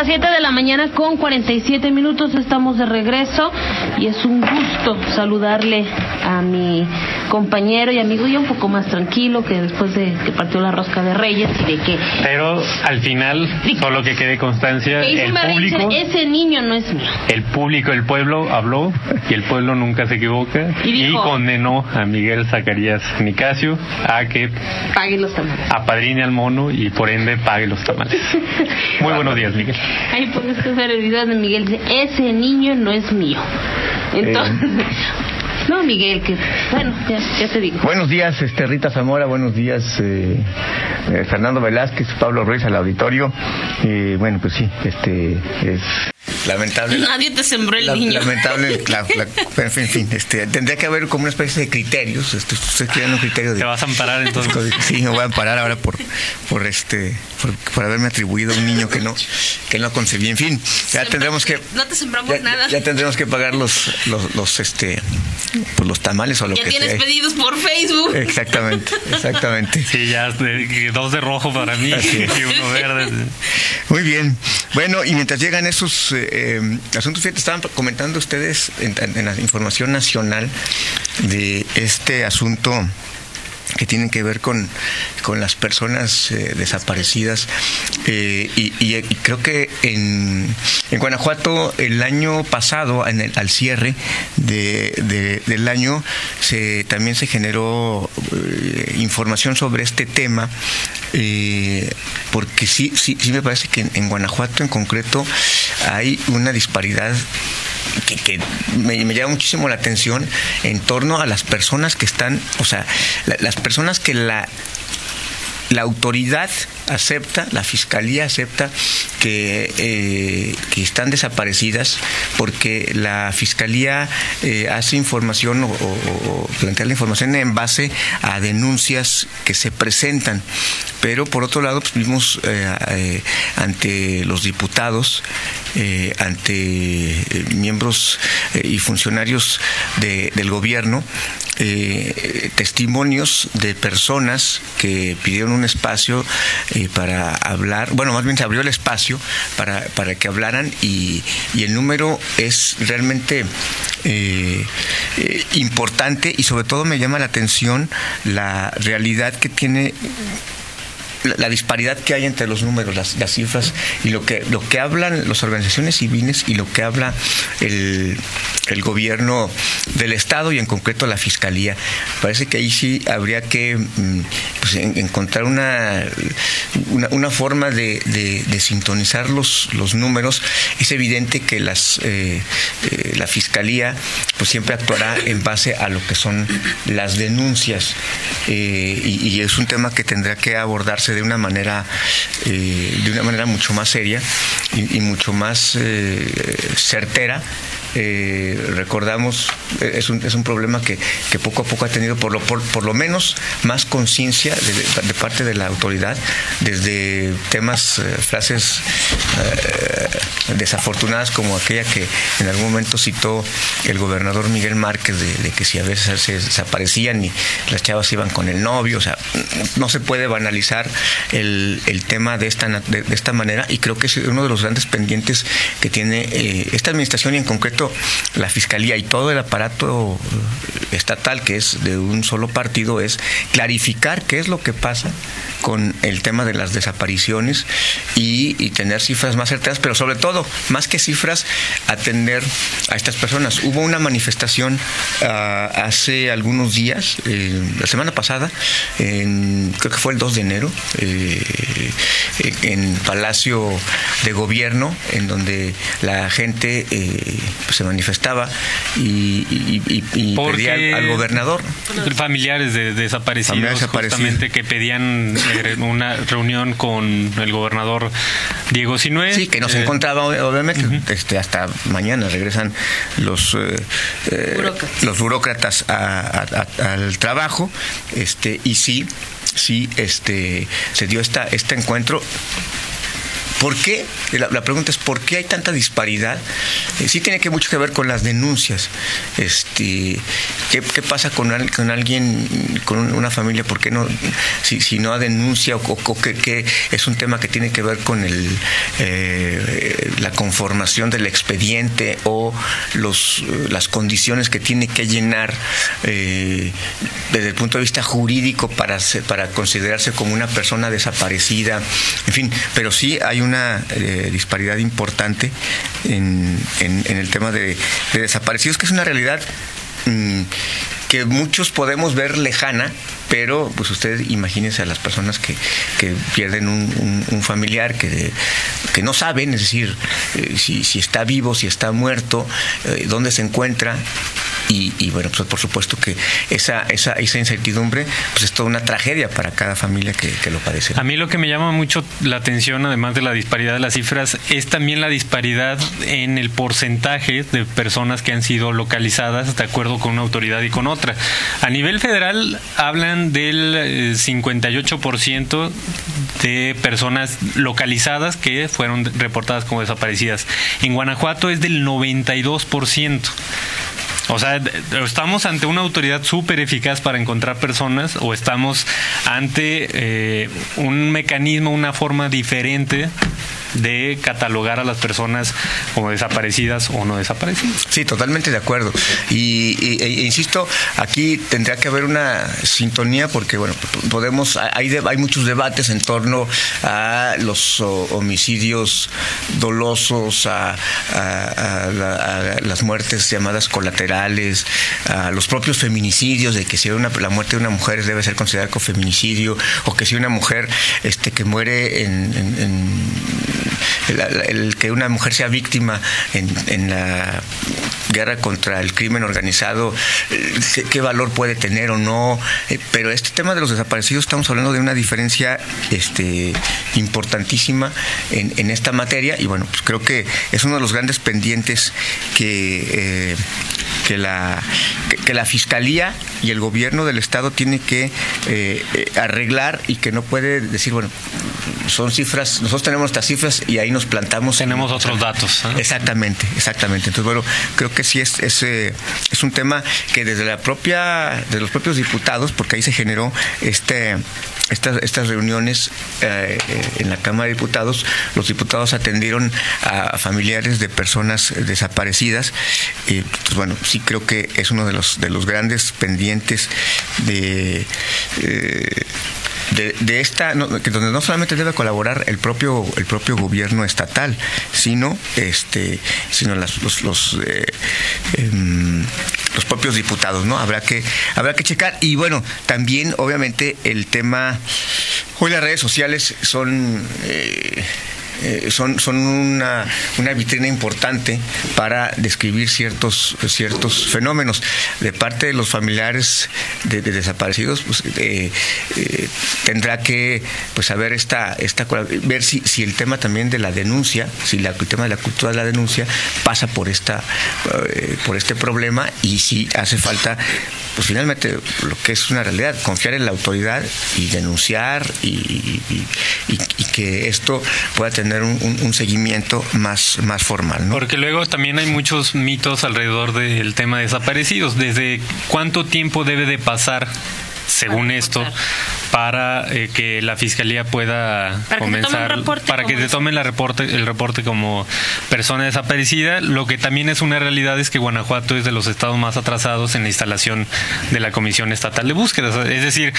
Las 7 de la mañana con 47 minutos, estamos de regreso y es un gusto saludarle a mi compañero y amigo ya un poco más tranquilo que después de que partió la rosca de Reyes y de que... Pero al final, solo que quede constancia, el público... Ese niño no es mío. El público, el pueblo habló y el pueblo nunca se equivoca y, condenó a Miguel Zacarías Nicasio a que... Pague los tamales. Apadrine al mono y por ende pague los tamales. Muy buenos días, Miguel. Ahí puedes ver el video de Miguel. Dice, ese niño no es mío. Entonces, eh, no, Miguel, que bueno, ya, te digo. Buenos días, este, Rita Zamora, buenos días, eh, eh, Fernando Velázquez, Pablo Ruiz al auditorio. Eh, bueno, pues sí, este es lamentable. Nadie te sembró el niño. Lamentable, en fin, este, tendría que haber como una especie de criterios. Este, ustedes quieren un criterio de. Te vas a amparar entonces. Sí, me voy a amparar ahora por, por este, por, haberme atribuido a un niño que no, que no concebí. En fin, ya tendremos que. No te sembramos nada. Ya tendremos que pagar los, los, los este, pues los tamales o lo ya que sea. Ya tienes pedidos por Facebook. Exactamente, exactamente. Sí, ya dos de rojo para mí y uno verde. Muy bien. Bueno, y mientras llegan esos eh, eh, asuntos, fíjate, estaban comentando ustedes en la información nacional de este asunto que tienen que ver con, con las personas eh, desaparecidas. Eh, y, creo que en, en, Guanajuato el año pasado, en el, al cierre de, del año, se, también se generó eh, información sobre este tema, porque sí, sí, sí me parece que en Guanajuato en concreto hay una disparidad que, me, llama muchísimo la atención en torno a las personas que están, o sea, las personas que la la autoridad acepta, la fiscalía acepta que, eh, están desaparecidas porque la fiscalía eh, hace información o, plantea la información en base a denuncias que se presentan. Pero por otro lado, pues, vimos eh, ante los diputados, ante miembros y funcionarios del gobierno, testimonios de personas que pidieron un espacio eh, para hablar, bueno, más bien se abrió el espacio para, para que hablaran y, y el número es realmente eh, eh, importante y sobre todo me llama la atención la realidad que tiene la, disparidad que hay entre los números, las, cifras y lo que, lo que hablan las organizaciones civiles y lo que habla el, el gobierno del Estado y en concreto la Fiscalía. Parece que ahí sí habría que mm, pues, encontrar una, una, forma de, de, sintonizar los, los números. Es evidente que las, eh, eh, la Fiscalía pues siempre actuará en base a lo que son las denuncias. Eh, y, y es un tema que tendrá que abordarse de una manera, eh, de una manera mucho más seria y, mucho más eh, certera eh, recordamos, eh, es un, es un problema que, que, poco a poco ha tenido por lo, por, lo menos más conciencia de, parte de la autoridad, desde temas, eh, frases desafortunadas como aquella que en algún momento citó el gobernador Miguel Márquez de, que si a veces se desaparecían y las chavas iban con el novio, o sea, no se puede banalizar el, el tema de esta, de, esta manera y creo que es uno de los grandes pendientes que tiene esta administración y en concreto la Fiscalía y todo el aparato estatal, que es de un solo partido, es clarificar qué es lo que pasa con el tema de las desapariciones y, tener cifras más certeras, pero sobre todo, más que cifras, atender a estas personas. Hubo una manifestación ah, hace algunos días, eh, la semana pasada, en, creo que fue el 2 de enero, eh, en Palacio de Gobierno, en donde la gente eh, pues, se manifestaba y, pedía al, gobernador. Familiares de desaparecidos, justamente que pedían eh, una reunión con el gobernador Diego Sinué. Sí, que no se eh, encontraba obviamente. este, hasta mañana regresan los, eh, burócratas. los burócratas al trabajo este y sí, sí este, se dio esta, este encuentro ¿Por qué? La, pregunta es ¿por qué hay tanta disparidad? Eh, sí tiene que mucho que ver con las denuncias. Este, ¿qué, pasa con, con alguien, con una familia? ¿Por qué no, si, si no denuncia o, o es un tema que tiene que ver con el, eh, la conformación del expediente o los, las condiciones que tiene que llenar eh, desde el punto de vista jurídico para, para considerarse como una persona desaparecida? En fin, pero sí hay un una eh, disparidad importante en, el tema de, desaparecidos, que es una realidad mm, que muchos podemos ver lejana, pero pues ustedes imagínense a las personas que, pierden un, familiar, que, que no saben, es decir, eh, si, si, está vivo, si está muerto, eh, dónde se encuentra, y, bueno, pues por supuesto que esa, esa, esa incertidumbre pues es toda una tragedia para cada familia que, lo padece. A mí lo que me llama mucho la atención, además de la disparidad de las cifras, es también la disparidad en el porcentaje de personas que han sido localizadas de acuerdo con una autoridad y con otra. A nivel federal hablan del 58% eh, de personas localizadas que fueron reportadas como desaparecidas. En Guanajuato es del 92%. O sea, estamos ante una autoridad súper eficaz para encontrar personas o estamos ante eh, un mecanismo, una forma diferente de catalogar a las personas como desaparecidas o no desaparecidas. Sí, totalmente de acuerdo. Y, e, insisto, aquí tendría que haber una sintonía porque, bueno, podemos, hay, hay muchos debates en torno a los homicidios dolosos, a, las muertes llamadas colaterales, a los propios feminicidios, de que si una, la muerte de una mujer debe ser considerada como feminicidio, o que si una mujer este, que muere en el, que una mujer sea víctima en, la guerra contra el crimen organizado, eh, qué, valor puede tener o no. Eh, pero este tema de los desaparecidos, estamos hablando de una diferencia este, importantísima en, esta materia y bueno, pues creo que es uno de los grandes pendientes que, eh, que, la, que, la Fiscalía y el gobierno del Estado tiene que arreglar y que no puede decir, bueno, son cifras, nosotros tenemos estas cifras y ahí nos plantamos. Tenemos otros datos. ¿eh? Exactamente, exactamente. Entonces, bueno, creo que sí es, es, eh, es un tema que desde la propia, de los propios diputados, porque ahí se generó este estas, estas reuniones eh, en la Cámara de Diputados, los diputados atendieron a familiares de personas desaparecidas. Y pues bueno, sí creo que es uno de los, de los grandes pendientes de de, esta, que donde no solamente debe colaborar el propio, el propio gobierno estatal, sino este, sino las, los, los, eh, em, los propios diputados, ¿no? Habrá que, habrá que checar. Y bueno, también, obviamente, el tema. Hoy las redes sociales son eh, eh, son, son una, una, vitrina importante para describir ciertos, ciertos fenómenos. De parte de los familiares de, desaparecidos, pues, eh, eh, tendrá que pues, saber esta, esta, ver si, si el tema también de la denuncia, si la, el tema de la cultura de la denuncia pasa por, esta, por este problema y si hace falta pues finalmente lo que es una realidad, confiar en la autoridad y denunciar y, que esto pueda tener un, seguimiento más, más formal. Porque luego también hay muchos mitos alrededor del tema de desaparecidos. ¿Desde cuánto tiempo debe de pasar según esto, para eh, que la fiscalía pueda comenzar, para que se tome la reporte, el reporte como persona desaparecida. Lo que también es una realidad es que Guanajuato es de los estados más atrasados en la instalación de la Comisión Estatal de Búsqueda. Es decir,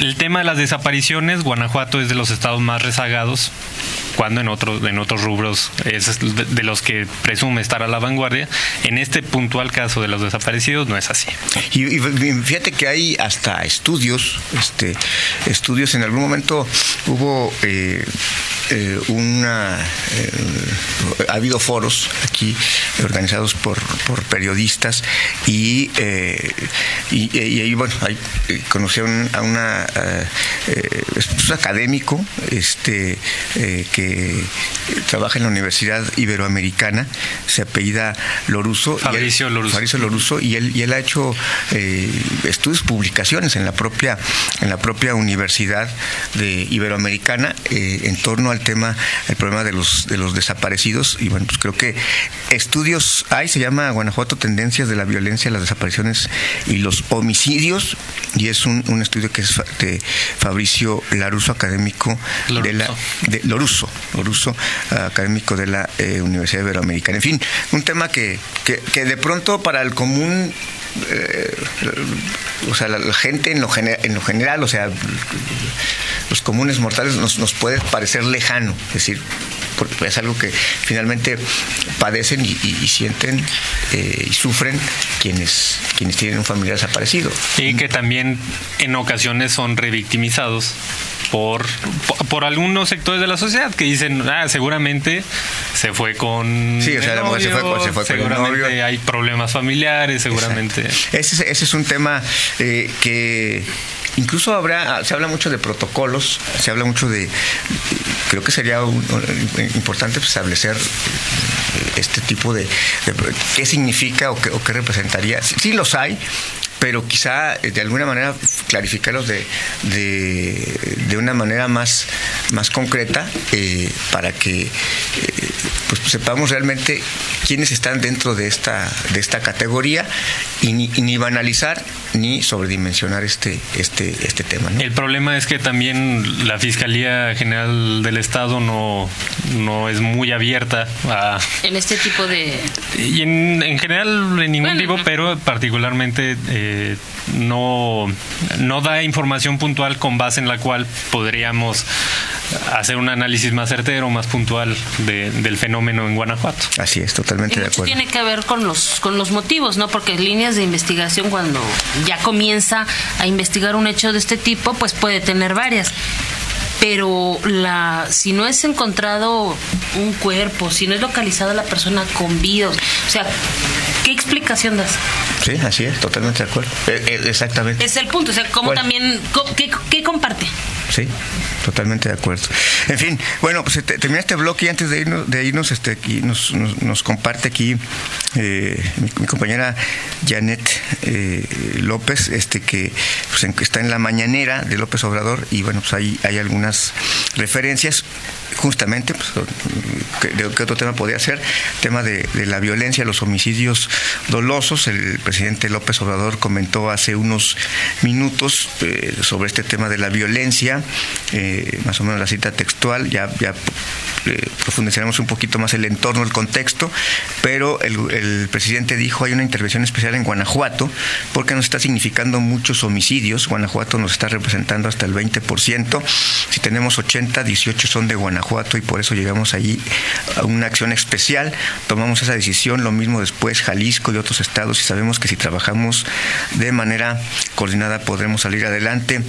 el tema de las desapariciones, Guanajuato es de los estados más rezagados cuando en otros en otros rubros es de los que presume estar a la vanguardia. En este puntual caso de los desaparecidos no es así. Y, fíjate que hay hasta estudios, este, estudios en algún momento hubo eh, eh, una eh, ha habido foros aquí organizados por, periodistas y, y, ahí bueno conocí a, una es un académico este que trabaja en la Universidad Iberoamericana, se apellida Loruso. Fabricio Loruso. Loruso, y él, y él ha hecho eh, estudios, publicaciones en la propia, en la propia Universidad de Iberoamericana eh, en torno el tema, el problema de los, de los desaparecidos. Y bueno, pues creo que estudios hay, se llama Guanajuato Tendencias de la Violencia, las Desapariciones y los Homicidios. Y es un, un estudio que es de Fabricio Laruso, académico de la. De, Loruso, Loruso, académico de la eh, Universidad Iberoamericana. En fin, un tema que, que, de pronto para el común eh, o sea, la, la gente en lo, en lo, general, o sea, los comunes mortales nos, nos puede parecer lejano, es decir, porque es algo que finalmente padecen y, y, y sienten eh, y sufren quienes, quienes tienen un familiar desaparecido. Y que también en ocasiones son revictimizados por, por algunos sectores de la sociedad que dicen, ah, seguramente se fue con. Sí, o sea, la mujer se fue, se fue seguramente con el novio. hay problemas familiares, seguramente. Ese, ese, es un tema eh, que incluso habrá, se habla mucho de protocolos, se habla mucho de. Creo que sería un, importante establecer este tipo de, qué significa o qué, o qué representaría. Sí, los hay, pero quizá de alguna manera clarificarlos de, de, una manera más, más concreta eh, para que eh, pues sepamos realmente quiénes están dentro de esta, de esta categoría y ni, y ni banalizar ni sobredimensionar este, este, este tema. ¿no? El problema es que también la Fiscalía General del Estado no, no es muy abierta a... En este tipo de... Y en, en general en ningún bueno, tipo, pero particularmente... Eh, no, no da información puntual con base en la cual podríamos hacer un análisis más certero, más puntual de, del fenómeno en Guanajuato. Así es, totalmente y de acuerdo. tiene que ver con los, con los motivos, ¿no? Porque líneas de investigación, cuando ya comienza a investigar un hecho de este tipo, pues puede tener varias pero la si no es encontrado un cuerpo, si no es localizada la persona con vida, o sea, ¿qué explicación das? Sí, así es, totalmente de acuerdo. Eh, eh, exactamente. Es el punto, o sea, ¿cómo bueno. también, qué, qué, comparte? Sí, totalmente de acuerdo. En fin, bueno, pues te, termina este bloque y antes de irnos, de irnos este, aquí nos, nos, nos comparte aquí eh, mi, mi, compañera Janet eh, López, este que pues, en, está en la mañanera de López Obrador y bueno, pues hay, hay algunas referencias justamente, pues, ¿qué, ¿qué, otro tema podría ser? Tema de, de, la violencia, los homicidios dolosos. El presidente López Obrador comentó hace unos minutos eh, sobre este tema de la violencia, eh, más o menos la cita textual, ya, ya eh, profundizaremos un poquito más el entorno, el contexto, pero el, el, presidente dijo hay una intervención especial en Guanajuato porque nos está significando muchos homicidios. Guanajuato nos está representando hasta el 20%. Si tenemos 80, 18 son de Guanajuato y por eso llegamos allí a una acción especial. Tomamos esa decisión, lo mismo después Jalisco y otros estados y sabemos que si trabajamos de manera coordinada podremos salir adelante.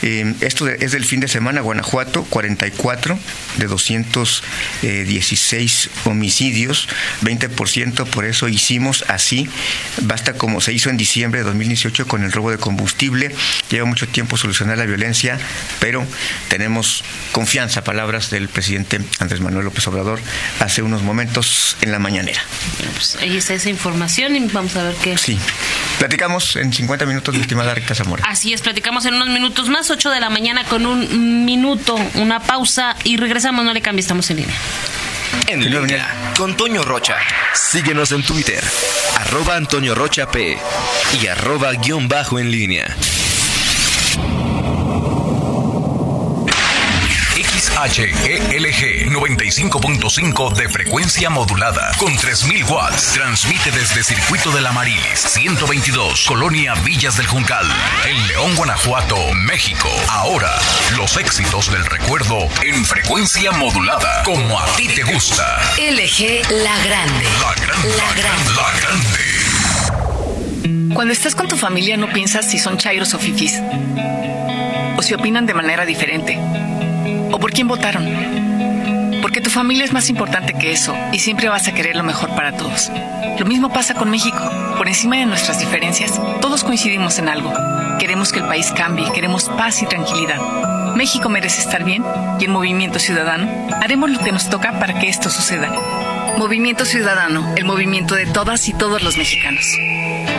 Eh, esto es del fin de semana, Guanajuato, 44 de 216 homicidios, 20%, por eso hicimos así. Basta como se hizo en diciembre de 2018 con el robo de combustible. Lleva mucho tiempo solucionar la violencia, pero tenemos confianza, palabras del presidente Andrés Manuel López Obrador hace unos momentos en la mañanera. Pues ahí está esa información y vamos a ver qué. Sí. Platicamos en 50 minutos, mi estimada Rita Zamora. Así es, platicamos en unos minutos más, 8 de la mañana con un minuto, una pausa y regresamos, no le cambie, estamos en línea. En línea con Toño Rocha. Síguenos en Twitter, arroba Antonio Rocha P y arroba guion bajo en línea. HELG 95.5 de frecuencia modulada con 3000 watts. Transmite desde Circuito de la Marilis 122, Colonia Villas del Juncal, en León, Guanajuato, México. Ahora, los éxitos del recuerdo en frecuencia modulada, como a ti te gusta. LG La Grande. La Grande. La Grande. La Grande. Cuando estás con tu familia no piensas si son chairos o fifis. O si opinan de manera diferente o por quién votaron. Porque tu familia es más importante que eso y siempre vas a querer lo mejor para todos. Lo mismo pasa con México. Por encima de nuestras diferencias, todos coincidimos en algo. Queremos que el país cambie, queremos paz y tranquilidad. México merece estar bien y en Movimiento Ciudadano haremos lo que nos toca para que esto suceda. Movimiento Ciudadano, el movimiento de todas y todos los mexicanos.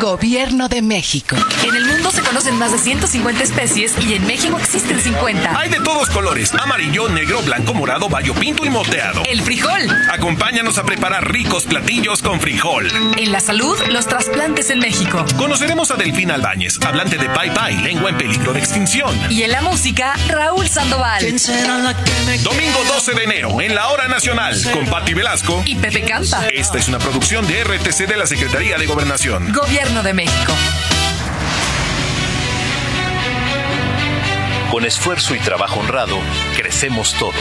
Gobierno de México. En el mundo se conocen más de 150 especies y en México existen 50. Hay de todos colores: amarillo, negro, blanco, morado, bayo pinto y moteado. El frijol. Acompáñanos a preparar ricos platillos con frijol. En la salud, los trasplantes en México. Conoceremos a Delfín Albáñez, hablante de Pai Pai, lengua en peligro de extinción. Y en la música, Raúl Sandoval. Domingo 12 de enero, en la Hora Nacional, con Patti Velasco y Pepe Canta. Esta es una producción de RTC de la Secretaría de Gobernación. Gobierno de México. Con esfuerzo y trabajo honrado, crecemos todos.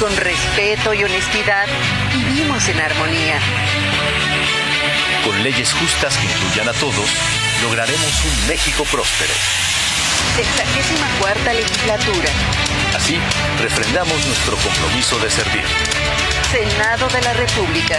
Con respeto y honestidad, vivimos en armonía. Con leyes justas que incluyan a todos, lograremos un México próspero. Sexagésima cuarta legislatura. Así, refrendamos nuestro compromiso de servir. Senado de la República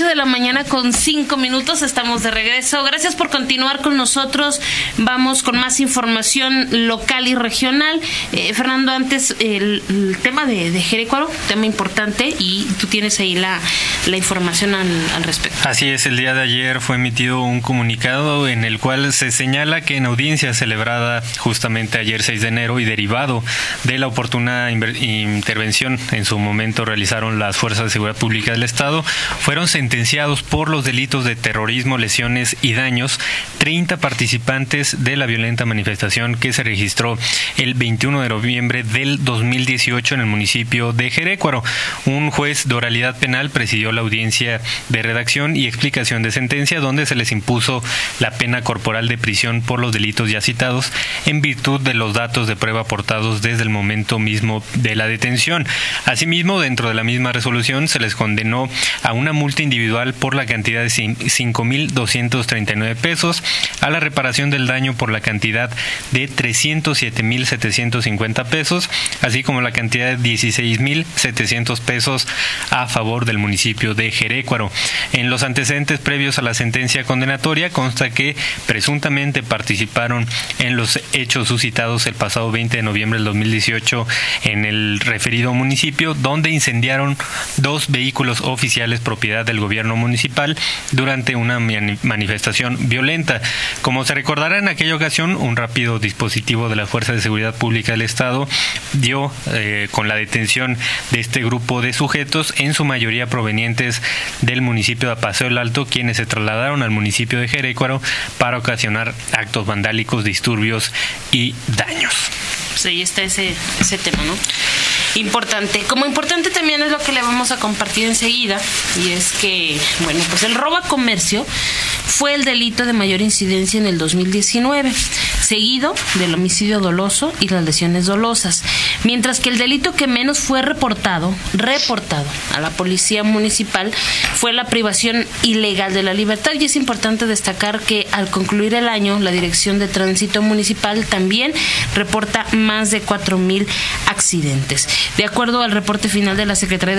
8 de la mañana con 5 minutos estamos de regreso. Gracias por continuar con nosotros. Vamos con más información local y regional. Eh, Fernando, antes el, tema de, de Jerecuaro, tema importante y tú tienes ahí la, la información al, al, respecto. Así es, el día de ayer fue emitido un comunicado en el cual se señala que en audiencia celebrada justamente ayer 6 de enero y derivado de la oportuna intervención en su momento realizaron las fuerzas de seguridad pública del Estado, fueron sentenciados por los delitos de terrorismo, lesiones y daños 30 participantes de la violenta manifestación que se registró el 21 de noviembre del 2018 en el municipio de Jerécuaro. Un juez de oralidad penal presidió la audiencia de redacción y explicación de sentencia donde se les impuso la pena corporal de prisión por los delitos ya citados en virtud de los datos de prueba aportados desde el momento mismo de la detención. Asimismo, dentro de la misma resolución se les condenó a una multa individual por la cantidad de 5.239 pesos, a la reparación del daño por la cantidad de 307.750 pesos, así como la cantidad de 16.700 pesos a favor del municipio de Jerécuaro. En los antecedentes previos a la sentencia condenatoria consta que presuntamente participaron en los hechos suscitados el pasado 20 de noviembre del 2018 en el referido municipio, donde incendiaron dos vehículos oficiales propiedad del gobierno municipal durante una manifestación violenta. Como se recordará en aquella ocasión, un rápido dispositivo de la Fuerza de Seguridad Pública del Estado dio eh, con la detención de este grupo de sujetos, en su mayoría provenientes del municipio de Paseo el Alto, quienes se trasladaron al municipio de Jerécuaro para ocasionar actos vandálicos, disturbios y daños. Pues ahí está ese, ese tema, ¿no? Importante. Como importante también es lo que le vamos a compartir enseguida, y es que, bueno, pues el robo a comercio fue el delito de mayor incidencia en el 2019, seguido del homicidio doloso y las lesiones dolosas, mientras que el delito que menos fue reportado, reportado a la policía municipal fue la privación ilegal de la libertad y es importante destacar que al concluir el año la Dirección de Tránsito Municipal también reporta más de 4.000 accidentes. De acuerdo al reporte final de la Secretaría de